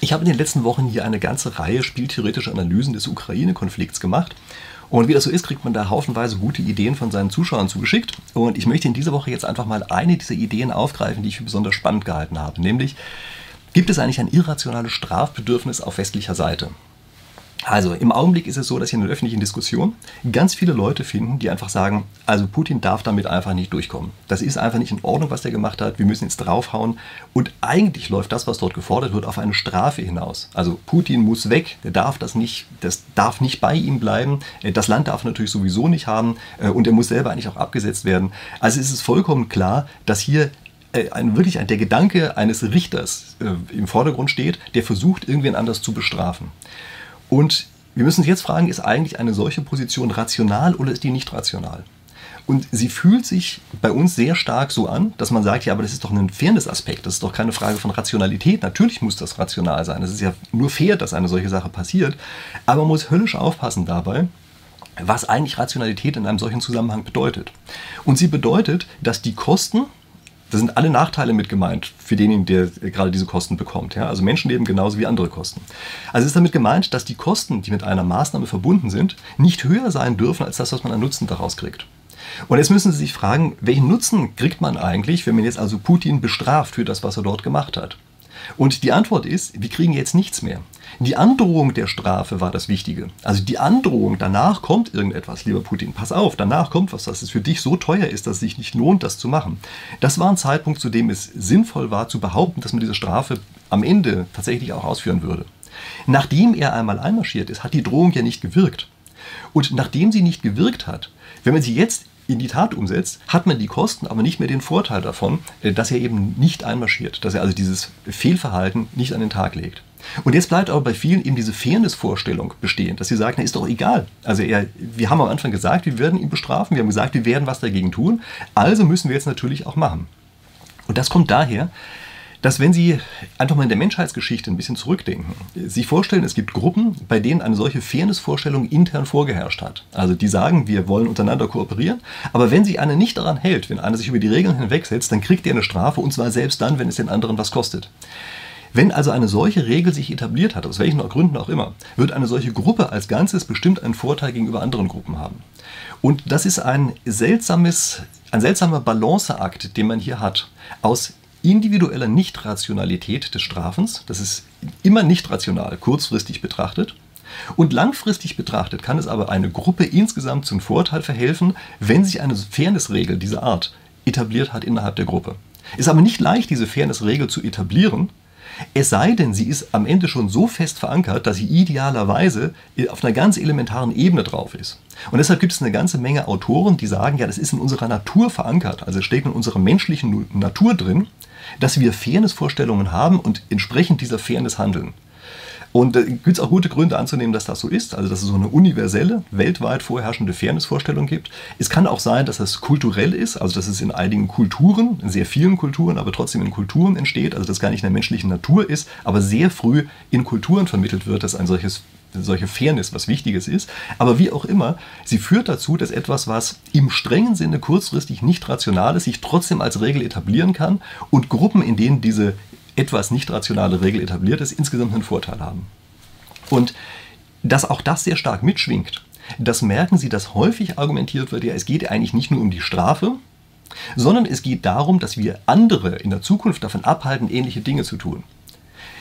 Ich habe in den letzten Wochen hier eine ganze Reihe spieltheoretischer Analysen des Ukraine-Konflikts gemacht. Und wie das so ist, kriegt man da haufenweise gute Ideen von seinen Zuschauern zugeschickt. Und ich möchte in dieser Woche jetzt einfach mal eine dieser Ideen aufgreifen, die ich für besonders spannend gehalten habe. Nämlich, gibt es eigentlich ein irrationales Strafbedürfnis auf westlicher Seite? Also im Augenblick ist es so, dass hier in der öffentlichen Diskussion ganz viele Leute finden, die einfach sagen, also Putin darf damit einfach nicht durchkommen. Das ist einfach nicht in Ordnung, was der gemacht hat. Wir müssen jetzt draufhauen. Und eigentlich läuft das, was dort gefordert wird, auf eine Strafe hinaus. Also Putin muss weg, der darf das nicht, das darf nicht bei ihm bleiben. Das Land darf natürlich sowieso nicht haben äh, und er muss selber eigentlich auch abgesetzt werden. Also es ist vollkommen klar, dass hier äh, ein, wirklich der Gedanke eines Richters äh, im Vordergrund steht, der versucht, irgendwen anders zu bestrafen. Und wir müssen uns jetzt fragen, ist eigentlich eine solche Position rational oder ist die nicht rational? Und sie fühlt sich bei uns sehr stark so an, dass man sagt, ja, aber das ist doch ein Fairness-Aspekt, das ist doch keine Frage von Rationalität. Natürlich muss das rational sein. Es ist ja nur fair, dass eine solche Sache passiert. Aber man muss höllisch aufpassen dabei, was eigentlich Rationalität in einem solchen Zusammenhang bedeutet. Und sie bedeutet, dass die Kosten, da sind alle Nachteile mit gemeint für denjenigen, der gerade diese Kosten bekommt. Ja? Also Menschenleben genauso wie andere Kosten. Also ist damit gemeint, dass die Kosten, die mit einer Maßnahme verbunden sind, nicht höher sein dürfen als das, was man an Nutzen daraus kriegt. Und jetzt müssen Sie sich fragen, welchen Nutzen kriegt man eigentlich, wenn man jetzt also Putin bestraft für das, was er dort gemacht hat? Und die Antwort ist, wir kriegen jetzt nichts mehr. Die Androhung der Strafe war das Wichtige. Also die Androhung, danach kommt irgendetwas, lieber Putin, pass auf, danach kommt was, dass es für dich so teuer ist, dass es sich nicht lohnt, das zu machen. Das war ein Zeitpunkt, zu dem es sinnvoll war zu behaupten, dass man diese Strafe am Ende tatsächlich auch ausführen würde. Nachdem er einmal einmarschiert ist, hat die Drohung ja nicht gewirkt. Und nachdem sie nicht gewirkt hat, wenn man sie jetzt in die Tat umsetzt, hat man die Kosten, aber nicht mehr den Vorteil davon, äh, dass er eben nicht einmarschiert, dass er also dieses Fehlverhalten nicht an den Tag legt. Und jetzt bleibt aber bei vielen eben diese Fairness-Vorstellung bestehen, dass sie sagen, na, ist doch egal. Also er, wir haben am Anfang gesagt, wir werden ihn bestrafen, wir haben gesagt, wir werden was dagegen tun, also müssen wir jetzt natürlich auch machen. Und das kommt daher, dass wenn Sie einfach mal in der Menschheitsgeschichte ein bisschen zurückdenken, sich vorstellen, es gibt Gruppen, bei denen eine solche Fairness-Vorstellung intern vorgeherrscht hat. Also die sagen, wir wollen untereinander kooperieren, aber wenn sich einer nicht daran hält, wenn einer sich über die Regeln hinwegsetzt, dann kriegt er eine Strafe und zwar selbst dann, wenn es den anderen was kostet. Wenn also eine solche Regel sich etabliert hat, aus welchen Gründen auch immer, wird eine solche Gruppe als Ganzes bestimmt einen Vorteil gegenüber anderen Gruppen haben. Und das ist ein seltsames, ein seltsamer Balanceakt, den man hier hat, aus individueller Nichtrationalität des Strafens, das ist immer nicht rational, kurzfristig betrachtet, und langfristig betrachtet kann es aber eine Gruppe insgesamt zum Vorteil verhelfen, wenn sich eine Fairnessregel dieser Art etabliert hat innerhalb der Gruppe. Ist aber nicht leicht, diese Fairnessregel zu etablieren, es sei denn, sie ist am Ende schon so fest verankert, dass sie idealerweise auf einer ganz elementaren Ebene drauf ist. Und deshalb gibt es eine ganze Menge Autoren, die sagen, ja, das ist in unserer Natur verankert, also es steht in unserer menschlichen Natur drin, dass wir Fairnessvorstellungen haben und entsprechend dieser Fairness handeln. Und da gibt es auch gute Gründe anzunehmen, dass das so ist, also dass es so eine universelle, weltweit vorherrschende Fairnessvorstellung gibt. Es kann auch sein, dass es kulturell ist, also dass es in einigen Kulturen, in sehr vielen Kulturen, aber trotzdem in Kulturen entsteht, also dass gar nicht in der menschlichen Natur ist, aber sehr früh in Kulturen vermittelt wird, dass ein solches solche Fairness was Wichtiges ist. Aber wie auch immer, sie führt dazu, dass etwas, was im strengen Sinne kurzfristig nicht rational ist, sich trotzdem als Regel etablieren kann und Gruppen, in denen diese etwas nicht rationale Regel etabliert ist, insgesamt einen Vorteil haben. Und dass auch das sehr stark mitschwingt, das merken Sie, dass häufig argumentiert wird, ja, es geht eigentlich nicht nur um die Strafe, sondern es geht darum, dass wir andere in der Zukunft davon abhalten, ähnliche Dinge zu tun.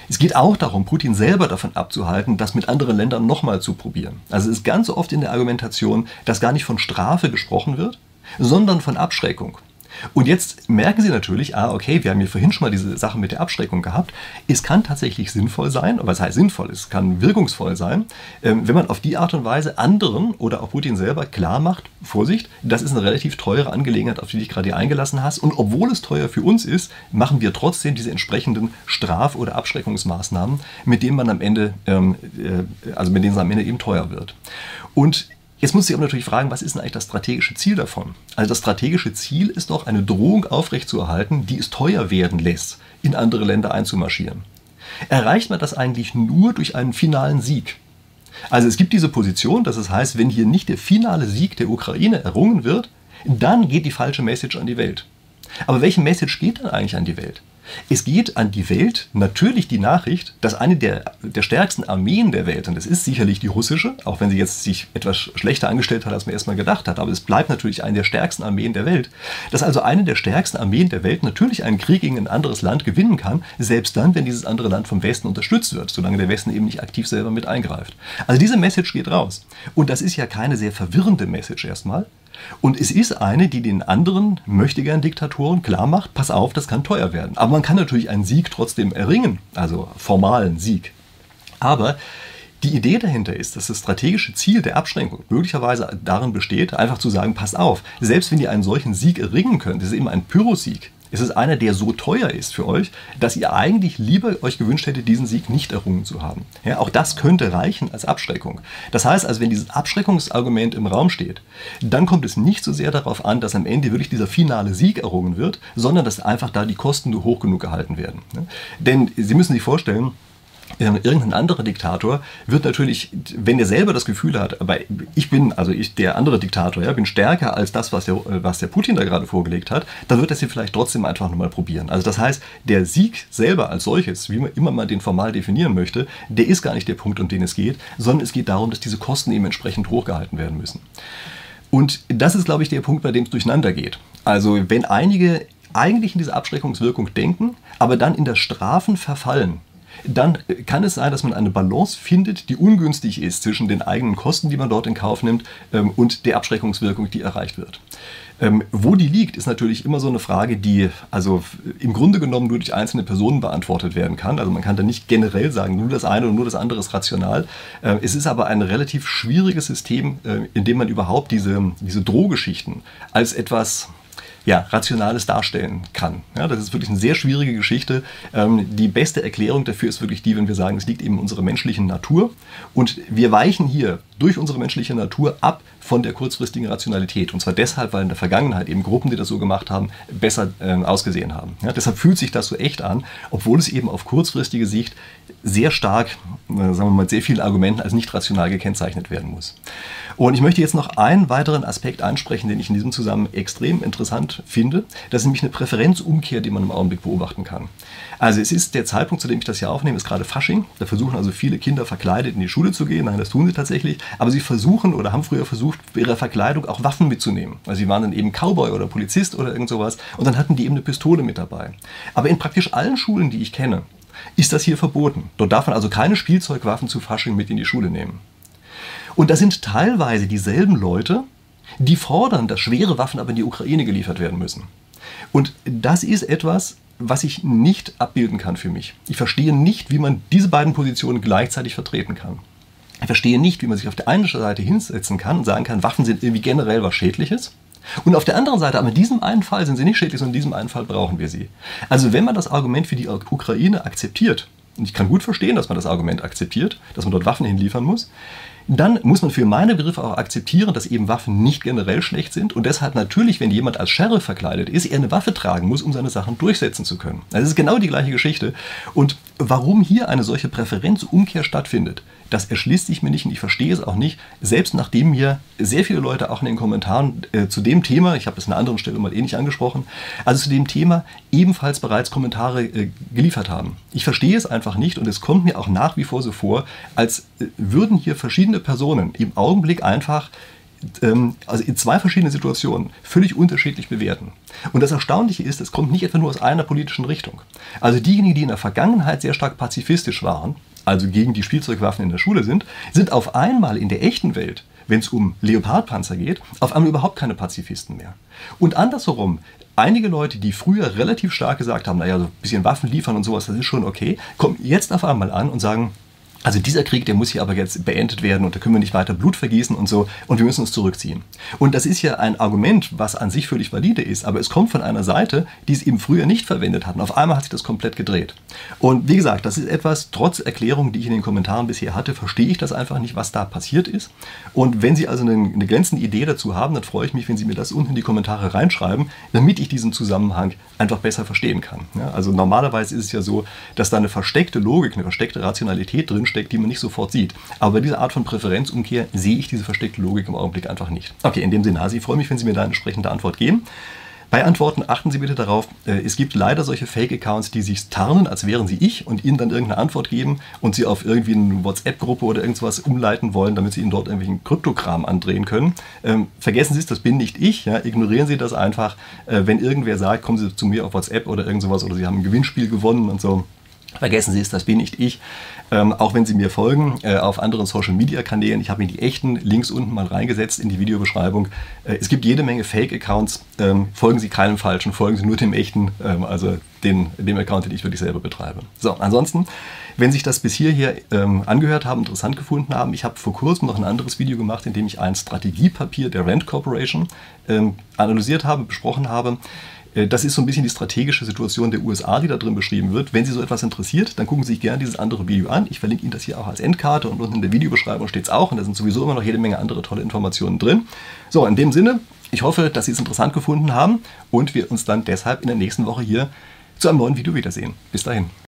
Es geht auch darum, Putin selber davon abzuhalten, das mit anderen Ländern nochmal zu probieren. Also es ist ganz oft in der Argumentation, dass gar nicht von Strafe gesprochen wird, sondern von Abschreckung. Und jetzt merken Sie natürlich, ah, okay, wir haben hier vorhin schon mal diese Sache mit der Abschreckung gehabt. Es kann tatsächlich sinnvoll sein, was heißt sinnvoll, es kann wirkungsvoll sein, ähm, wenn man auf die Art und Weise anderen oder auch Putin selber klar macht, Vorsicht, das ist eine relativ teure Angelegenheit, auf die dich gerade eingelassen hast. Und obwohl es teuer für uns ist, machen wir trotzdem diese entsprechenden Straf- oder Abschreckungsmaßnahmen, mit denen man am Ende, ähm, äh, also mit denen es am Ende eben teuer wird. Und Jetzt muss ich aber natürlich fragen, was ist denn eigentlich das strategische Ziel davon? Also das strategische Ziel ist doch, eine Drohung aufrechtzuerhalten, die es teuer werden lässt, in andere Länder einzumarschieren. Erreicht man das eigentlich nur durch einen finalen Sieg? Also es gibt diese Position, dass es heißt, wenn hier nicht der finale Sieg der Ukraine errungen wird, dann geht die falsche Message an die Welt. Aber welche Message geht dann eigentlich an die Welt? Es geht an die Welt natürlich die Nachricht, dass eine der, der stärksten Armeen der Welt, und das ist sicherlich die russische, auch wenn sie jetzt sich etwas schlechter angestellt hat, als man erstmal gedacht hat, aber es bleibt natürlich eine der stärksten Armeen der Welt, dass also eine der stärksten Armeen der Welt natürlich einen Krieg gegen ein anderes Land gewinnen kann, selbst dann, wenn dieses andere Land vom Westen unterstützt wird, solange der Westen eben nicht aktiv selber mit eingreift. Also diese Message geht raus. Und das ist ja keine sehr verwirrende Message erstmal, und es ist eine, die den anderen möchtegern Diktatoren klar macht, pass auf, das kann teuer werden. Aber man kann natürlich einen Sieg trotzdem erringen, also formalen Sieg. Aber die Idee dahinter ist, dass das strategische Ziel der Abschränkung möglicherweise darin besteht, einfach zu sagen, pass auf, selbst wenn ihr einen solchen Sieg erringen könnt, das ist eben ein Pyrrhussieg, es ist einer, der so teuer ist für euch, dass ihr eigentlich lieber euch gewünscht hättet, diesen Sieg nicht errungen zu haben. Ja, auch das könnte reichen als Abschreckung. Das heißt also, wenn dieses Abschreckungsargument im Raum steht, dann kommt es nicht so sehr darauf an, dass am Ende wirklich dieser finale Sieg errungen wird, sondern dass einfach da die Kosten nur hoch genug gehalten werden. Denn Sie müssen sich vorstellen, irgendein anderer Diktator wird natürlich, wenn er selber das Gefühl hat, aber ich bin, also ich, der andere Diktator, ja, bin stärker als das, was der, was der Putin da gerade vorgelegt hat, dann wird er sie vielleicht trotzdem einfach nochmal probieren. Also das heißt, der Sieg selber als solches, wie man immer mal den formal definieren möchte, der ist gar nicht der Punkt, um den es geht, sondern es geht darum, dass diese Kosten eben entsprechend hochgehalten werden müssen. Und das ist, glaube ich, der Punkt, bei dem es durcheinander geht. Also wenn einige eigentlich in diese Abschreckungswirkung denken, aber dann in das Strafen verfallen, dann kann es sein, dass man eine Balance findet, die ungünstig ist zwischen den eigenen Kosten, die man dort in Kauf nimmt, ähm, und der Abschreckungswirkung, die erreicht wird. Ähm, wo die liegt, ist natürlich immer so eine Frage, die also im Grunde genommen nur durch einzelne Personen beantwortet werden kann. Also man kann da nicht generell sagen, nur das eine und nur das andere ist rational. Äh, es ist aber ein relativ schwieriges System, äh, in dem man überhaupt diese, diese Drohgeschichten als etwas ja, Rationales darstellen kann. Ja, das ist wirklich eine sehr schwierige Geschichte. Ähm, die beste Erklärung dafür ist wirklich die, wenn wir sagen, es liegt eben in unserer menschlichen Natur. Und wir weichen hier durch unsere menschliche Natur ab von der kurzfristigen Rationalität. Und zwar deshalb, weil in der Vergangenheit eben Gruppen, die das so gemacht haben, besser äh, ausgesehen haben. Ja, deshalb fühlt sich das so echt an, obwohl es eben auf kurzfristige Sicht sehr stark, äh, sagen wir mal, sehr vielen Argumenten als nicht rational gekennzeichnet werden muss. Und ich möchte jetzt noch einen weiteren Aspekt ansprechen, den ich in diesem Zusammenhang extrem interessant finde. Das ist nämlich eine Präferenzumkehr, die man im Augenblick beobachten kann. Also es ist der Zeitpunkt, zu dem ich das hier aufnehme, ist gerade Fasching. Da versuchen also viele Kinder verkleidet in die Schule zu gehen. Nein, das tun sie tatsächlich. Aber sie versuchen oder haben früher versucht, für ihre Verkleidung auch Waffen mitzunehmen. Also sie waren dann eben Cowboy oder Polizist oder irgend sowas. Und dann hatten die eben eine Pistole mit dabei. Aber in praktisch allen Schulen, die ich kenne, ist das hier verboten. Dort darf man also keine Spielzeugwaffen zu Fasching mit in die Schule nehmen. Und das sind teilweise dieselben Leute, die fordern, dass schwere Waffen aber in die Ukraine geliefert werden müssen. Und das ist etwas, was ich nicht abbilden kann für mich. Ich verstehe nicht, wie man diese beiden Positionen gleichzeitig vertreten kann. Ich verstehe nicht, wie man sich auf der einen Seite hinsetzen kann und sagen kann, Waffen sind irgendwie generell was Schädliches. Und auf der anderen Seite, aber in diesem einen Fall sind sie nicht schädlich, sondern in diesem einen Fall brauchen wir sie. Also wenn man das Argument für die Ukraine akzeptiert, und ich kann gut verstehen, dass man das Argument akzeptiert, dass man dort Waffen hinliefern muss, dann muss man für meine Begriffe auch akzeptieren, dass eben Waffen nicht generell schlecht sind und deshalb natürlich, wenn jemand als Sheriff verkleidet ist, er eine Waffe tragen muss, um seine Sachen durchsetzen zu können. Das ist genau die gleiche Geschichte. Und warum hier eine solche Präferenzumkehr stattfindet, das erschließt sich mir nicht und ich verstehe es auch nicht, selbst nachdem mir sehr viele Leute auch in den Kommentaren äh, zu dem Thema, ich habe es an einer anderen Stelle mal ähnlich angesprochen, also zu dem Thema ebenfalls bereits Kommentare äh, geliefert haben. Ich verstehe es einfach nicht und es kommt mir auch nach wie vor so vor, als äh, würden hier verschiedene Personen im Augenblick einfach ähm, also in zwei verschiedenen Situationen völlig unterschiedlich bewerten. Und das Erstaunliche ist, es kommt nicht etwa nur aus einer politischen Richtung. Also diejenigen, die in der Vergangenheit sehr stark pazifistisch waren, also gegen die Spielzeugwaffen in der Schule sind, sind auf einmal in der echten Welt, wenn es um Leopardpanzer geht, auf einmal überhaupt keine Pazifisten mehr. Und andersherum, einige Leute, die früher relativ stark gesagt haben, naja, so ein bisschen Waffen liefern und sowas, das ist schon okay, kommen jetzt auf einmal an und sagen, also dieser Krieg, der muss hier aber jetzt beendet werden und da können wir nicht weiter Blut vergießen und so und wir müssen uns zurückziehen. Und das ist ja ein Argument, was an sich völlig valide ist, aber es kommt von einer Seite, die es eben früher nicht verwendet hat und auf einmal hat sich das komplett gedreht. Und wie gesagt, das ist etwas, trotz Erklärung, die ich in den Kommentaren bisher hatte, verstehe ich das einfach nicht, was da passiert ist. Und wenn Sie also eine, eine glänzende Idee dazu haben, dann freue ich mich, wenn Sie mir das unten in die Kommentare reinschreiben, damit ich diesen Zusammenhang einfach besser verstehen kann. Ja, also normalerweise ist es ja so, dass da eine versteckte Logik, eine versteckte Rationalität drinsteht, versteckt, die man nicht sofort sieht. Aber bei dieser Art von Präferenzumkehr sehe ich diese versteckte Logik im Augenblick einfach nicht. Okay, in dem Sinne, Hasi, ich freue mich, wenn Sie mir da eine entsprechende Antwort geben. Bei Antworten achten Sie bitte darauf, äh, es gibt leider solche Fake-Accounts, die sich tarnen, als wären sie ich und Ihnen dann irgendeine Antwort geben und Sie auf irgendwie eine WhatsApp-Gruppe oder irgendwas umleiten wollen, damit Sie Ihnen dort irgendwelchen Kryptokram andrehen können. Ähm, vergessen Sie es, das bin nicht ich. Ja? Ignorieren Sie das einfach. Äh, wenn irgendwer sagt, kommen Sie zu mir auf WhatsApp oder irgend sowas oder Sie haben ein Gewinnspiel gewonnen und so, Vergessen Sie es, das bin nicht ich. Ähm, auch wenn Sie mir folgen äh, auf anderen Social-Media-Kanälen, ich habe Ihnen die echten Links unten mal reingesetzt in die Videobeschreibung. Äh, es gibt jede Menge Fake-Accounts. Ähm, folgen Sie keinem falschen, folgen Sie nur dem echten, ähm, also den, dem Account, den ich wirklich selber betreibe. So, ansonsten, wenn Sie sich das bis hierher ähm, angehört haben, interessant gefunden haben, ich habe vor kurzem noch ein anderes Video gemacht, in dem ich ein Strategiepapier der Rand Corporation ähm, analysiert habe, besprochen habe. Äh, das ist so ein bisschen die strategische Situation der USA, die da drin beschrieben wird. Wenn Sie so etwas interessiert, dann gucken Sie sich gerne dieses andere Video an. Ich verlinke Ihnen das hier auch als Endkarte und unten in der Videobeschreibung steht es auch. Und da sind sowieso immer noch jede Menge andere tolle Informationen drin. So, in dem Sinne, ich hoffe, dass Sie es interessant gefunden haben und wir uns dann deshalb in der nächsten Woche hier zu einem neuen Video wiedersehen. Bis dahin.